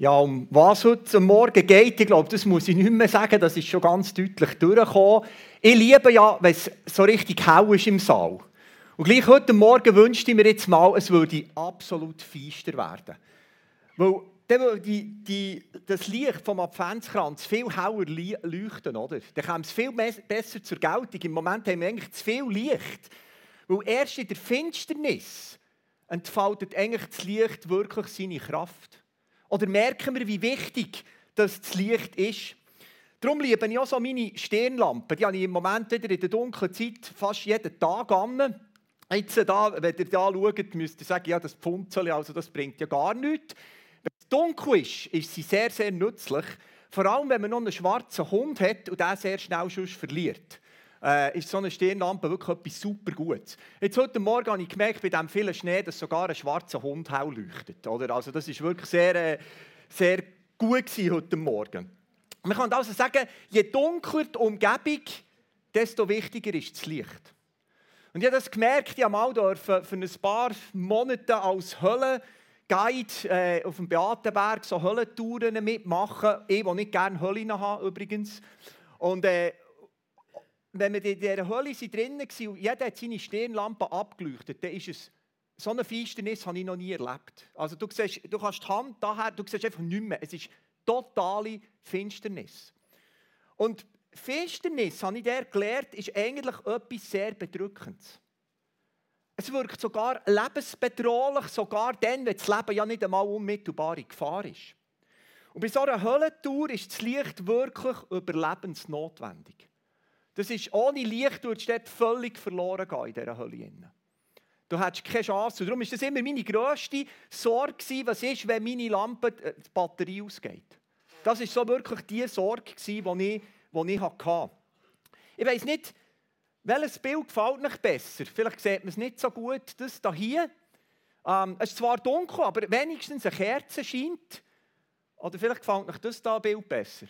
Ja, um was heute Morgen geht, ich glaube, das muss ich nicht mehr sagen, das ist schon ganz deutlich durchgekommen. Ich liebe ja, wenn es so richtig hell ist im Saal. Und gleich heute Morgen wünschte ich mir jetzt mal, es würde absolut feister werden. Weil dann die, die, das Licht vom Adventskranz viel heller leuchten, oder? Dann kommt es viel besser zur Geltung. Im Moment haben wir eigentlich zu viel Licht. Weil erst in der Finsternis entfaltet eigentlich das Licht wirklich seine Kraft. Oder merken wir, wie wichtig das Licht ist? Darum liebe ich auch so meine Stirnlampen. Die habe ich im Moment wieder in der dunklen Zeit fast jeden Tag an. Jetzt, da, wenn ihr da schaut, müsst ihr sagen, ja, das Pfunzel, also das bringt ja gar nichts. Wenn es dunkel ist, ist sie sehr, sehr nützlich. Vor allem, wenn man noch einen schwarzen Hund hat und der sehr schnell sonst verliert. Äh, ist so eine Stirnlampe wirklich etwas super Gutes. Jetzt heute Morgen habe ich gemerkt, bei dem vielen Schnee, dass sogar ein schwarzer Hund hell leuchtet. Oder? Also das ist wirklich sehr, äh, sehr gut heute Morgen. Man kann also sagen, je dunkler die Umgebung, desto wichtiger ist das Licht. Und ich habe das gemerkt, ich habe für ein paar Monate als Hölle Guide äh, auf dem Beatenberg so Höllentouren mitmachen. Ich, die nicht gerne Hölle habe, übrigens. Und äh, wenn wir in dieser Hölle drinnen waren und jeder hat seine Stirnlampe abgeleuchtet, dann ist es so eine Finsternis habe ich noch nie erlebt. Also du, siehst, du kannst die Hand daher, du siehst einfach nichts mehr. Es ist totale Finsternis. Und Finsternis, habe ich der gelernt, ist eigentlich etwas sehr Bedrückendes. Es wirkt sogar lebensbedrohlich, sogar dann, wenn das Leben ja nicht einmal unmittelbar in Gefahr ist. Und bei so einer Höllentour ist das Licht wirklich überlebensnotwendig. Das ist, ohne Licht du dort völlig verloren gehen in dieser Hölle. Du hättest keine Chance. Darum war das immer meine grösste Sorge, was ist, wenn meine Lampe äh, die Batterie ausgeht. Das war so wirklich die Sorge, die ich, die ich hatte. Ich weiss nicht, welches Bild gefällt euch besser? Vielleicht sieht man es nicht so gut. Das hier. Ähm, es ist zwar dunkel, aber wenigstens eine Kerze scheint. Oder vielleicht gefällt euch das da Bild besser.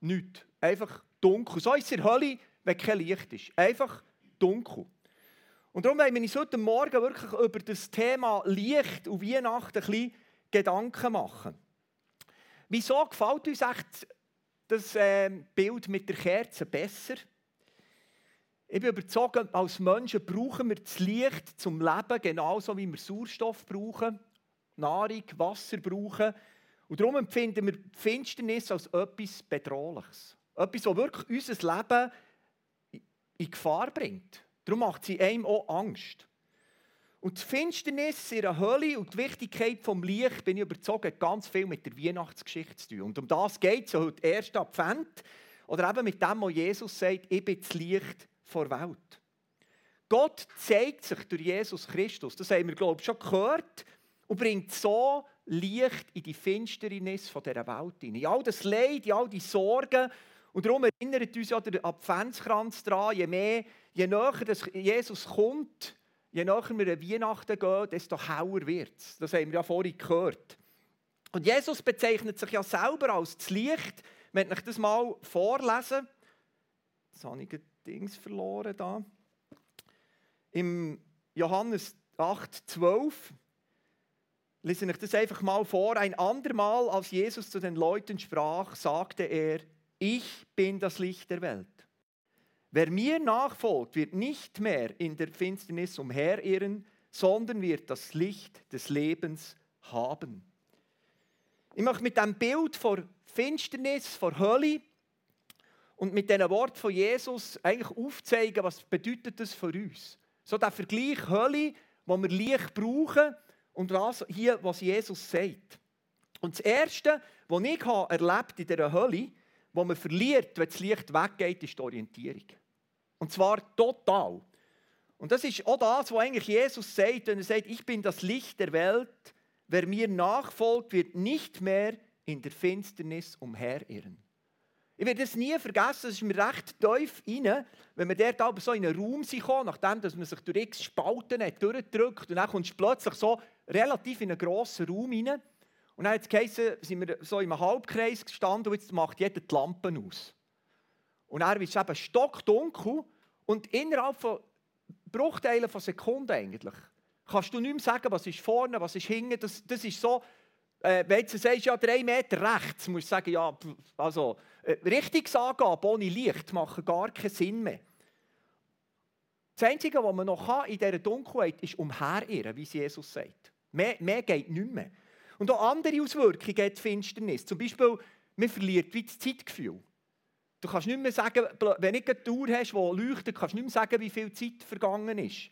Nicht. Einfach dunkel. So ist es in der Hölle, wenn kein Licht ist. Einfach dunkel. Und darum wollen wir uns heute Morgen wirklich über das Thema Licht und Weihnachten ein bisschen Gedanken machen. Wieso gefällt uns echt das ähm, Bild mit der Kerze besser? Ich bin überzeugt, als Menschen brauchen wir das Licht zum Leben, genauso wie wir Sauerstoff brauchen, Nahrung, Wasser brauchen. Und darum empfinden wir Finsternis als etwas Bedrohliches. Etwas, das wirklich unser Leben in Gefahr bringt. Darum macht sie einem auch Angst. Und die Finsternis in der Hölle und die Wichtigkeit des Licht, bin ich überzeugt, hat ganz viel mit der Weihnachtsgeschichte zu tun. Und um das geht es heute, erst Advent. Oder eben mit dem, was Jesus sagt, ich bin das Licht der Welt. Gott zeigt sich durch Jesus Christus, das haben wir, glaube ich, schon gehört, und bringt so Licht in die Finsternis dieser Welt hinein. In all das Leid, in all die Sorgen, und darum erinnert uns ja der Adventskranz daran, je mehr, je näher dass Jesus kommt, je näher wir an Weihnachten gehen, desto heller wird es. Das haben wir ja vorhin gehört. Und Jesus bezeichnet sich ja selber als das Licht. Wenn ich das mal vorlesen, jetzt habe ich Dings verloren da. Im Johannes 8, 12 lese ich das einfach mal vor. Ein andermal, als Jesus zu den Leuten sprach, sagte er, ich bin das Licht der Welt. Wer mir nachfolgt, wird nicht mehr in der Finsternis umherirren, sondern wird das Licht des Lebens haben. Ich möchte mit dem Bild vor Finsternis, vor Hölle und mit diesen Worten von Jesus eigentlich aufzeigen, was bedeutet das für uns. So der Vergleich Hölle, wo wir Licht brauchen und was hier, was Jesus sagt. Und das Erste, was ich erlebt in dieser Hölle, wo man verliert, wenn das Licht weggeht, ist die Orientierung. Und zwar total. Und das ist auch das, was eigentlich Jesus sagt, wenn er sagt, ich bin das Licht der Welt. Wer mir nachfolgt, wird nicht mehr in der Finsternis umherirren. Ich werde es nie vergessen, es ist mir recht tief rein, wenn man dort aber so in einen Raum kam, nachdem man sich durch x Spalten hat, durchdrückt und dann kommst du plötzlich so relativ in einen grossen Raum rein. Und dann hat es geheißen, sind wir so im Halbkreis gestanden und jetzt macht jeder die Lampen aus. Und dann ist eben stockdunkel und innerhalb von Bruchteilen von Sekunden eigentlich kannst du nicht mehr sagen, was ist vorne, was ist hinten. Das, das ist so Äh, wenn du sagst, ja, drei Meter rechts, musst du sagen, ja, also, äh, Richtungsangabe ohne Licht machen gar keinen Sinn mehr. Das Einzige, was man noch in dieser Dunkelheit kann, ist umherirren, wie Jesus sagt. Mehr, mehr geht nicht mehr. Und auch andere Auswirkungen hat die Finsternis. Zum Beispiel, man verliert wie das Zeitgefühl. Du kannst nicht mehr sagen, wenn du eine Tour hast, die leuchtet, kannst du nicht mehr sagen, wie viel Zeit vergangen ist.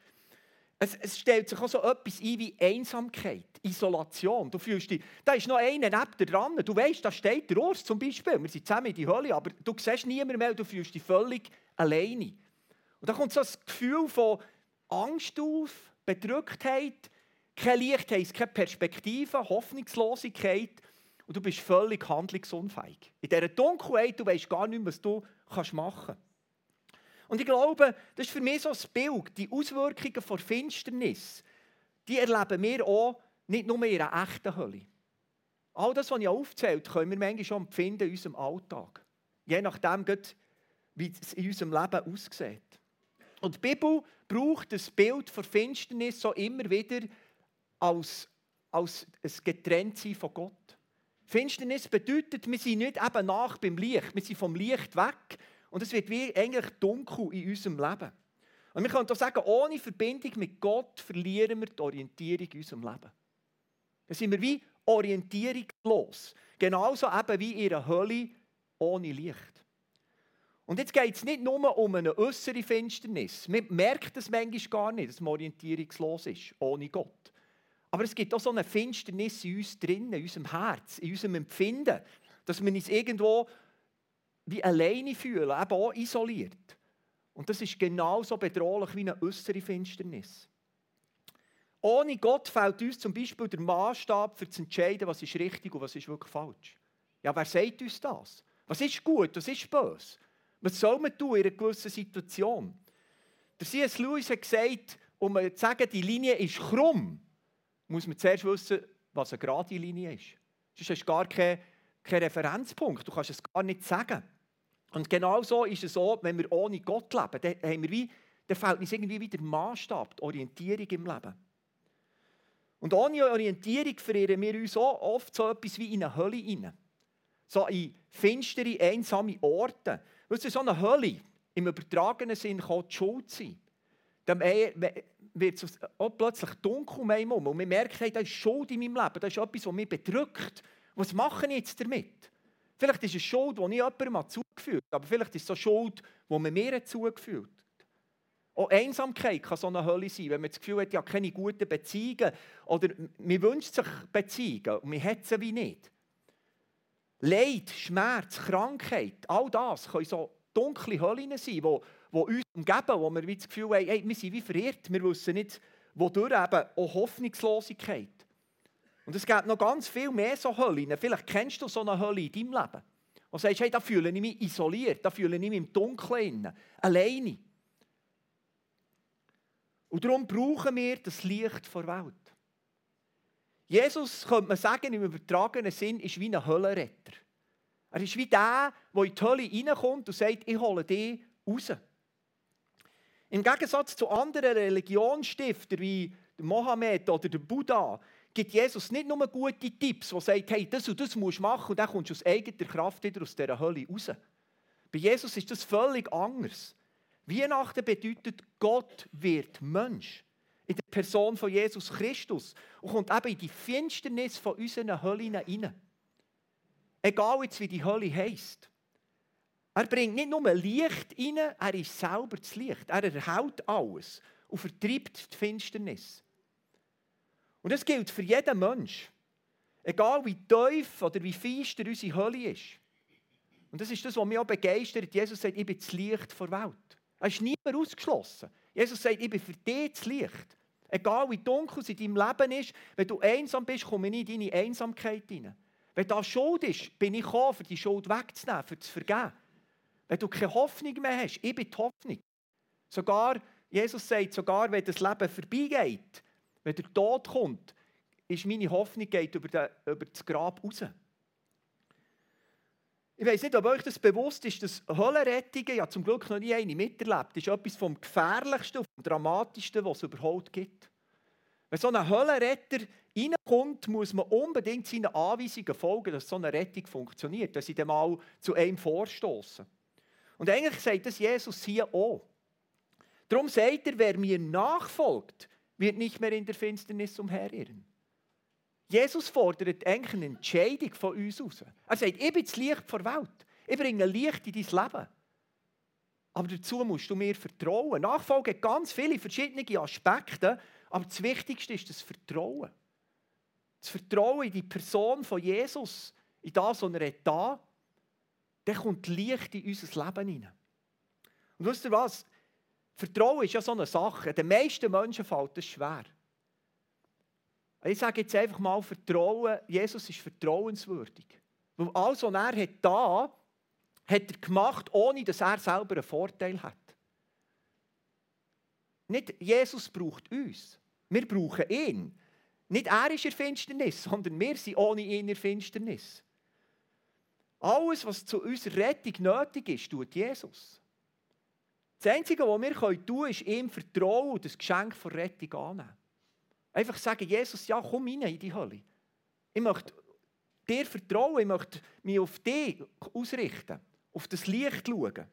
Es, es, stellt sich auch so etwas ein wie Einsamkeit, Isolation. Du fühlst dich, da ist noch einer neben dir dran. Du weißt, da steht der Urs zum Beispiel. Wir sind zusammen in die Hölle, aber du siehst niemanden mehr, du fühlst dich völlig alleine. Und da kommt so das Gefühl von Angst auf, Bedrücktheit, kein Licht heisst keine Perspektive, Hoffnungslosigkeit und du bist völlig handlungsunfähig. In dieser Dunkelheit, du weißt gar nicht, was du machen kannst. Und ich glaube, das ist für mich so ein Bild, die Auswirkungen von Finsternis, die erleben wir auch nicht nur in einer echten Hölle. All das, was ich aufzählt, können wir manchmal schon empfinden in unserem Alltag. Je nachdem, wie es in unserem Leben aussieht. Und die Bibel braucht das Bild von Finsternis so immer wieder als, als ein Getrenntsein von Gott. Finsternis bedeutet, wir sind nicht eben nach beim Licht, wir sind vom Licht weg und es wird wie eigentlich dunkel in unserem Leben. Und wir können auch sagen, ohne Verbindung mit Gott verlieren wir die Orientierung in unserem Leben. Dann sind wir wie orientierungslos. Genauso eben wie in einer Hölle ohne Licht. Und jetzt geht es nicht nur um eine äußere Finsternis. Man merkt es manchmal gar nicht, dass man orientierungslos ist, ohne Gott. Aber es gibt auch so eine Finsternis in uns drin, in unserem Herz, in unserem Empfinden, dass wir uns irgendwo wie alleine fühlen, eben auch isoliert. Und das ist genauso bedrohlich wie eine äußere Finsternis. Ohne Gott fällt uns zum Beispiel der Maßstab für zu entscheiden, was ist richtig und was ist wirklich falsch. Ja, wer sagt uns das? Was ist gut, was ist böse? Was soll man tun in einer gewissen Situation? Der C.S. Lewis hat gesagt, um zu sagen, die Linie ist krumm, muss man zuerst wissen, was eine gerade Linie ist. Sonst hast du gar keinen, keinen Referenzpunkt, du kannst es gar nicht sagen. Und genau so ist es so, wenn wir ohne Gott leben, dann, haben wir wie, dann fällt uns irgendwie wieder Maßstab, die Orientierung im Leben. Und ohne Orientierung verirren wir uns auch oft so etwas wie in eine Hölle hinein. So in finstere, einsame Orte. Weißt du, so eine Hölle, im übertragenen Sinn, kann die Schuld sein. Wird es auch plötzlich dunkel um einen herum. Und wir merken, da ist Schuld in meinem Leben, das ist etwas, was mich bedrückt. Was mache ich jetzt damit? Vielleicht ist es Schuld, die ich jemandem zugeführt habe, aber vielleicht ist es so Schuld, die man mir zugeführt hat. Auch Einsamkeit kann so eine Hölle sein, wenn man das Gefühl hat, ja, keine guten Beziehungen oder man wünscht sich Beziehungen und man hat sie wie nicht. Leid, Schmerz, Krankheit, all das können so dunkle Höllen sein, die, die uns umgeben, wo wir das Gefühl haben, hey, wir sind wie verirrt, wir wissen nicht, wodurch eben auch Hoffnungslosigkeit. Und es gibt noch ganz viel mehr so Höllen. Vielleicht kennst du so eine Hölle in deinem Leben. Und sagst, hey, da fühle ich mich isoliert, da fühle ich mich im Dunkeln, alleine. Und darum brauchen wir das Licht der Welt. Jesus, könnte man sagen, im übertragenen Sinn, ist wie ein Höllenretter. Er ist wie der, der in die Hölle reinkommt und sagt, ich hole dich raus. Im Gegensatz zu anderen Religionstiftern wie Mohammed oder der Buddha gibt Jesus nicht nur gute Tipps, die sagen, hey, das und das musst du machen und dann kommst du aus eigener Kraft wieder aus dieser Hölle raus. Bei Jesus ist das völlig anders. Weihnachten bedeutet, Gott wird Mensch in der Person von Jesus Christus und kommt eben in die Finsternis von unseren Höllen hinein. Egal jetzt, wie die Hölle heisst. Er bringt nicht nur Licht rein, er ist selber das Licht. Er erhält alles und vertreibt die Finsternis. Und das gilt für jeden Mensch. Egal wie tief oder wie feister unsere Hölle ist. Und das ist das, was mich auch begeistert. Jesus sagt, ich bin das Licht der Welt. Er ist niemand ausgeschlossen. Jesus sagt, ich bin für dich das Licht. Egal wie dunkel es in deinem Leben ist, wenn du einsam bist, komme ich in deine Einsamkeit hinein. Wenn da Schuld ist, bin ich gekommen, für die Schuld wegzunehmen, für zu vergeben. Wenn du keine Hoffnung mehr hast, ich bin die Hoffnung. Sogar, Jesus sagt, sogar wenn das Leben vorbeigeht, wenn der Tod kommt, ist meine Hoffnung geht über, den, über das Grab raus. Ich weiß nicht, ob euch das bewusst ist, dass Höllenrettungen, ja zum Glück noch nie eine miterlebt, ist etwas vom gefährlichsten und dramatischsten, was es überhaupt gibt. Wenn so ein Höllenretter reinkommt, muss man unbedingt seinen Anweisungen folgen, dass so eine Rettung funktioniert, dass sie dann mal zu einem vorstoßen. Und eigentlich sagt das Jesus hier auch. Darum sagt er, wer mir nachfolgt, wird nicht mehr in der Finsternis umherirren. Jesus fordert eigentlich eine Entscheidung von uns aus. Er sagt, ich bin das Licht der Welt. Ich bringe Licht in dein Leben. Aber dazu musst du mir vertrauen. Nachfolge hat ganz viele verschiedene Aspekte, aber das Wichtigste ist das Vertrauen. Das Vertrauen in die Person von Jesus, in das, was er da dann kommt Licht in unser Leben hinein. Und wisst ihr was? Vertrauen ist ja so eine Sache. Den meisten Menschen fällt es schwer. Ich sage jetzt einfach mal, Vertrauen, Jesus ist vertrauenswürdig. Weil alles, was er hat da, hat er gemacht, ohne dass er selber einen Vorteil hat. Nicht Jesus braucht uns. Wir brauchen ihn. Nicht er ist in Finsternis, sondern wir sind ohne ihn in Finsternis. Alles, was zu unserer Rettung nötig ist, tut Jesus. Das Einzige, was wir tun können, ist ihm vertrauen und das Geschenk der Rettung annehmen. Einfach sagen, Jesus, ja, komm rein in die Hölle. Ich möchte dir vertrauen, ich möchte mich auf dich ausrichten, auf das Licht schauen.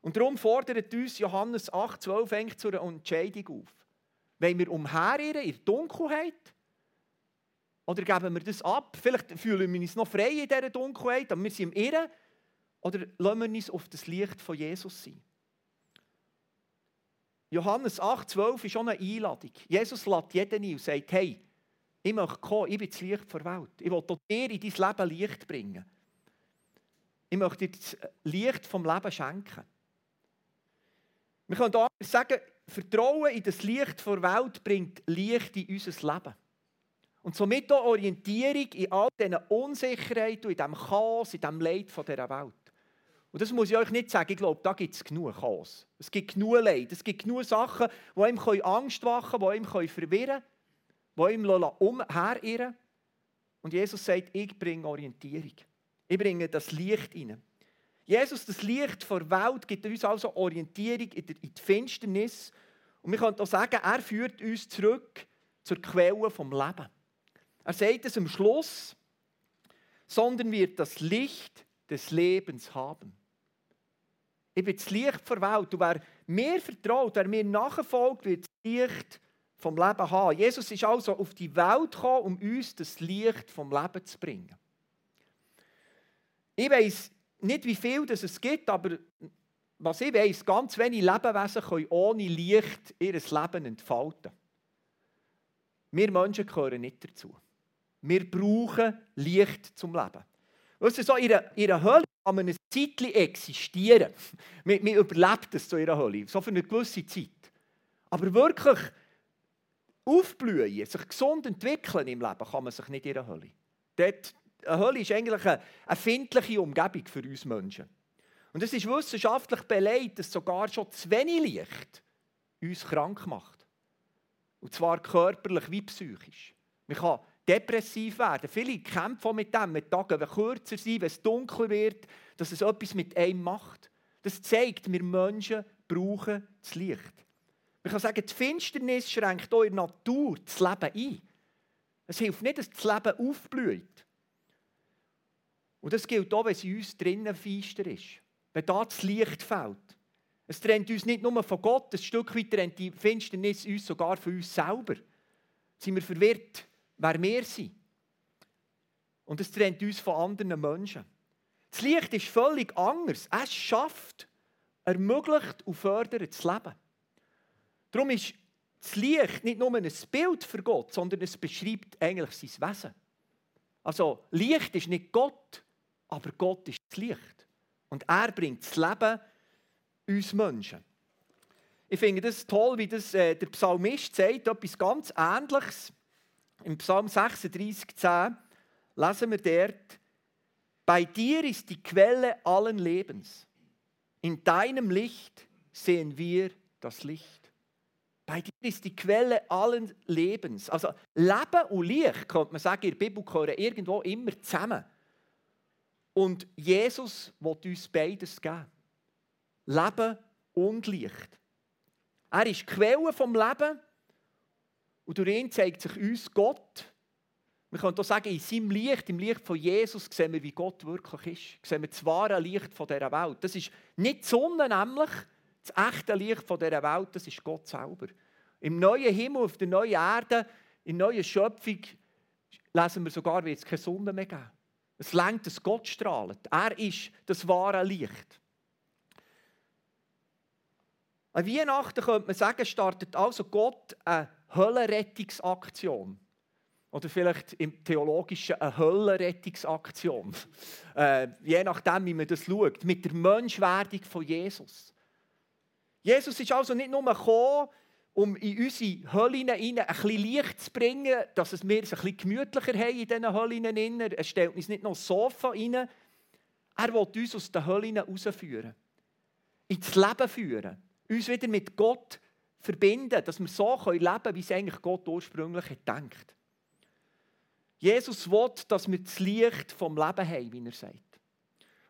Und darum fordert uns Johannes 8, 12 eigentlich zu einer Entscheidung auf. Wollen wir umherirren in der Dunkelheit? Oder geben wir das ab? Vielleicht fühlen wir uns noch frei in dieser Dunkelheit, aber wir sind im Irren. Oder lassen wir uns auf das Licht von Jesus sein? Johannes 8, 12 ist schon eine Einladung. Jesus lädt jeden ein und sagt, hey, ich möchte kommen, ich bin das Licht der Welt. Ich will dir in dein Leben Licht bringen. Ich möchte dir das Licht vom Leben schenken. Wir können auch sagen, Vertrauen in das Licht der Welt bringt Licht in unser Leben. Und somit auch Orientierung in all diesen Unsicherheiten in diesem Chaos, in diesem Leid dieser Welt. Und das muss ich euch nicht sagen, ich glaube, da gibt es genug Chaos. Es gibt genug Leid, es gibt genug Sachen, die ihm Angst machen können, die ihm verwirren können, die ihm umherirren Und Jesus sagt, ich bringe Orientierung. Ich bringe das Licht rein. Jesus, das Licht der Welt, gibt uns also Orientierung in die Finsternis. Und wir können auch sagen, er führt uns zurück zur Quelle vom Leben. Er sagt es am Schluss, sondern wird das Licht des Lebens haben. Ich bin das Licht der Welt. Und wer mir vertraut, wer mir nachfolgt, wird das Licht vom Leben haben. Jesus ist also auf die Welt gekommen, um uns das Licht vom Leben zu bringen. Ich weiß nicht, wie viel das es gibt, aber was ich weiß, ganz wenige Lebewesen können ohne Licht ihr Leben entfalten. Wir Menschen gehören nicht dazu. Wir brauchen Licht zum Leben. Weißt du, so in einer, in einer Hölle kann man ein Zeitchen existieren. Man, man überlebt es so in einer Hölle, so für eine gewisse Zeit. Aber wirklich aufblühen, sich gesund entwickeln im Leben, kann man sich nicht in einer Hölle. Dort, eine Hölle ist eigentlich eine erfindliche Umgebung für uns Menschen. Und es ist wissenschaftlich belegt, dass sogar schon zu wenig Licht uns krank macht. Und zwar körperlich wie psychisch. Man kann depressiv werden. Viele kämpfen mit dem, mit Tagen, wenn kürzer sind, wenn es dunkel wird, dass es etwas mit einem macht. Das zeigt, wir Menschen brauchen das Licht. Man kann sagen, die Finsternis schränkt der Natur das Leben ein. Es hilft nicht, dass das Leben aufblüht. Und das gilt auch, wenn es in uns drinnen feister ist. Wenn da das Licht fällt. Es trennt uns nicht nur von Gott, ein Stück weit trennt die Finsternis uns sogar von uns selber. Sind wir verwirrt? Wer wir sind. Und es trennt uns von anderen Menschen. Das Licht ist völlig anders. Es schafft, ermöglicht und fördert das Leben. Darum ist das Licht nicht nur ein Bild für Gott, sondern es beschreibt eigentlich sein Wesen. Also Licht ist nicht Gott, aber Gott ist das Licht. Und er bringt das Leben uns Menschen. Ich finde das toll, wie das äh, der Psalmist sagt, etwas ganz Ähnliches. Im Psalm 36, 10 lesen wir dort, bei dir ist die Quelle allen Lebens. In deinem Licht sehen wir das Licht. Bei dir ist die Quelle allen Lebens. Also Leben und Licht, könnte man sagen, in der Bibel gehören irgendwo immer zusammen. Und Jesus will uns beides geben. Leben und Licht. Er ist die Quelle vom Leben Und durch ihn zeigt sich uns Gott. Wir können auch sagen, in seinem Licht, im Licht von Jesus, sehen wir, wie Gott wirklich ist. Sehen wir das wahre Licht von dieser Welt. Das ist nicht die Sonne, nämlich das echte Licht von dieser Welt, das ist Gott selber. Im neuen Himmel, auf der neuen Erde, in der neuen Schöpfung, lesen wir sogar, wie es keine Sonne mehr geben. Es lenkt, dass Gott strahlt. Er ist das wahre Licht. An Weihnachten könnte man sagen, startet also Gott eine Höllenrettungsaktion. Oder vielleicht im Theologischen eine Höllenrettungsaktion. Äh, je nachdem, wie man das schaut. Mit der Menschwerdung von Jesus. Jesus ist also nicht nur gekommen, um in unsere Höllen ein bisschen Licht zu bringen, dass es wir es ein bisschen gemütlicher haben in diesen Höllen. Er stellt uns nicht noch das Sofa rein. Er will uns aus den Höllen herausführen. Ins Leben führen. Uns wieder mit Gott verbinden, dass wir so leben können, wie es eigentlich Gott ursprünglich gedacht Jesus will, dass wir das Licht vom Leben haben, wie er sagt.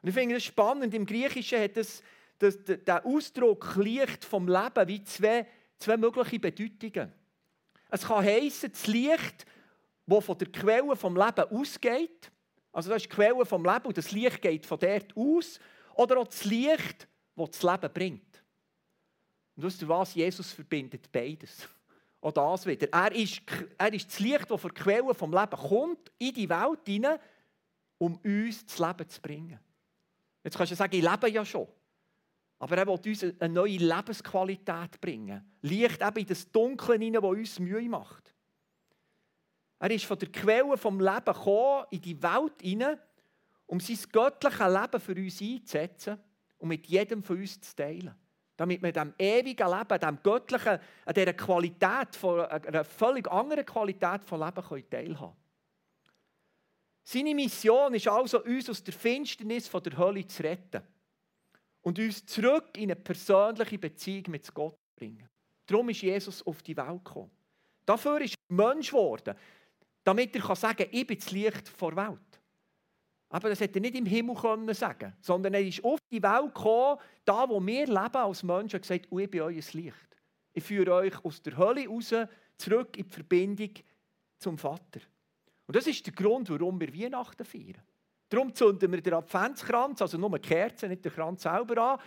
Und ich finde das spannend. Im Griechischen hat das, das, der Ausdruck Licht vom Leben wie zwei zwei mögliche Bedeutungen. Es kann heißen, das Licht, das von der Quelle vom Leben ausgeht, also das ist die Quelle vom Leben und das Licht geht von dort aus, oder auch das Licht, das das Leben bringt. Und wisst ihr was? Jesus verbindet beides. Auch das wieder. Er ist, er ist das Licht, das von der Quelle vom Leben kommt, in die Welt hinein, um uns das Leben zu bringen. Jetzt kannst du sagen, ich lebe ja schon. Aber er will uns eine neue Lebensqualität bringen. Licht eben in das Dunkle hinein, das uns Mühe macht. Er ist von der Quelle vom Leben gekommen, in die Welt hinein, um sein göttliches Leben für uns einzusetzen und mit jedem von uns zu teilen. Damit wir dem ewigen Leben, dem göttlichen, an dieser Qualität, von, einer völlig anderen Qualität von Leben teilhaben können. Seine Mission ist also, uns aus der Finsternis von der Hölle zu retten und uns zurück in eine persönliche Beziehung mit Gott zu bringen. Darum ist Jesus auf die Welt gekommen. Dafür ist er Mensch geworden, damit er sagen kann, ich bin das Licht der Welt. Aber das hätte er nicht im Himmel können sagen sondern er ist auf die Welt gekommen, da wo wir leben als Menschen, und gesagt, ich bin euer Licht. Ich führe euch aus der Hölle raus, zurück in die Verbindung zum Vater. Und das ist der Grund, warum wir Weihnachten feiern. Darum zünden wir den Adventskranz, also nur die Kerzen, nicht den Kranz selber an,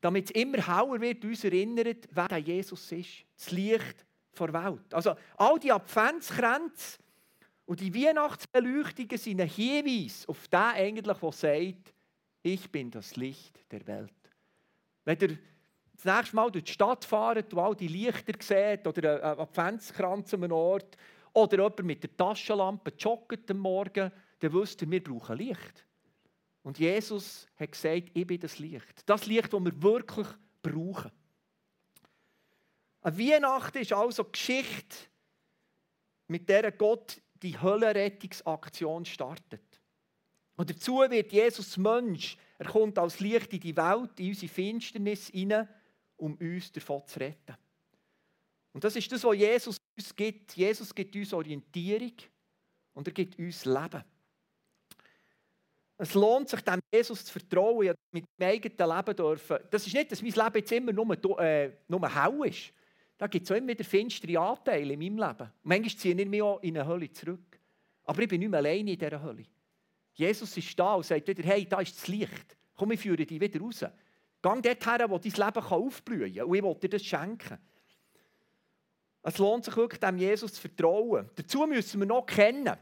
damit es immer hauer wird, uns erinnert, wer Jesus ist. Das Licht der Welt. Also all die Adventskränze und die Weihnachtsbeleuchtungen sind ein Hinweis auf den eigentlich, der sagt, ich bin das Licht der Welt. Wenn ihr das nächste Mal durch die Stadt fahrt und all die Lichter seht oder einen Adventskranz an einem Ort oder jemand mit der Taschenlampe joggt am Morgen, dann wisst ihr, wir brauchen Licht. Und Jesus hat gesagt, ich bin das Licht. Das Licht, das wir wirklich brauchen. Eine Weihnachten ist also Geschichte, mit der Gott die Höllenrettungsaktion startet. Und dazu wird Jesus Mensch. Er kommt als Licht in die Welt, in unsere Finsternis hinein, um uns davon zu retten. Und das ist das, was Jesus uns gibt. Jesus gibt uns Orientierung und er gibt uns Leben. Es lohnt sich, dem Jesus zu vertrauen, ja, mit meinem eigenen Leben dürfen. Das ist nicht, dass mein Leben jetzt immer nur, äh, nur hell ist. Da gibt es auch immer wieder finstere Anteile in meinem Leben. Manchmal ziehe ich mich auch in eine Hölle zurück. Aber ich bin nicht mehr alleine in dieser Hölle. Jesus ist da und sagt wieder, hey, da ist das Licht. Komm, ich führe dich wieder raus. Gang dorthin, wo dein Leben aufblühen kann. Und ich will dir das schenken. Es lohnt sich wirklich, dem Jesus zu vertrauen. Dazu müssen wir noch kennen.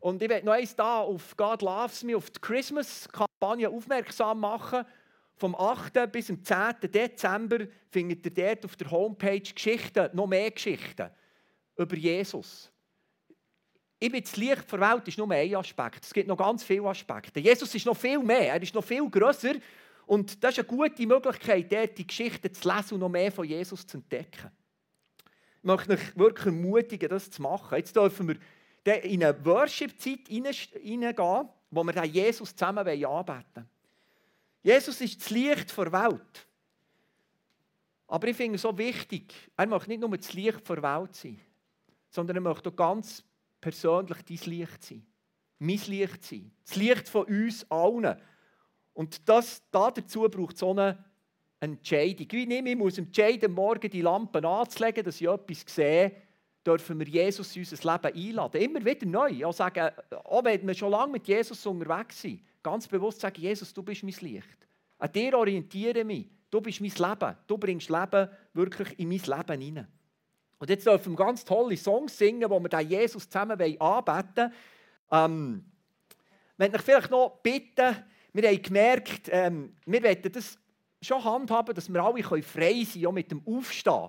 Und ich werde noch eins da auf God Loves Me, auf die Christmas-Kampagne aufmerksam machen. Vom 8. bis zum 10. Dezember findet ihr dort auf der Homepage Geschichten, noch mehr Geschichten über Jesus. Ich bin das Licht der Welt ist nur ein Aspekt. Es gibt noch ganz viele Aspekte. Jesus ist noch viel mehr, er ist noch viel grösser. Und das ist eine gute Möglichkeit, dort die Geschichten zu lesen und noch mehr von Jesus zu entdecken. Ich möchte euch wirklich ermutigen, das zu machen. Jetzt dürfen wir in eine Worship-Zeit hineingehen, wo wir Jesus zusammen anbeten wollen. Jesus ist das Licht der Welt. Aber ich finde es so wichtig, er möchte nicht nur das Licht der Welt sein, sondern er möchte auch ganz persönlich dein Licht sein. Mein Licht sein. Das Licht von uns allen. Und das, dazu braucht so eine Entscheidung. Wie nehme ich muss entscheiden, morgen die Lampen anzulegen, dass ich etwas sehe, dürfen wir Jesus in unser Leben einladen. Immer wieder neu. Auch, sagen, auch wenn wir schon lange mit Jesus unterwegs sind, ganz bewusst sagen, Jesus, du bist mein Licht. An dir orientiere mich. Du bist mein Leben. Du bringst Leben wirklich in mein Leben hinein. Und jetzt dürfen wir ganz tolle Songs singen, wo wir den Jesus zusammen anbeten wollen. Ähm, ich möchte euch vielleicht noch bitten, wir haben gemerkt, ähm, wir wollen das schon handhaben, dass wir alle frei sein können, auch mit dem Aufstehen.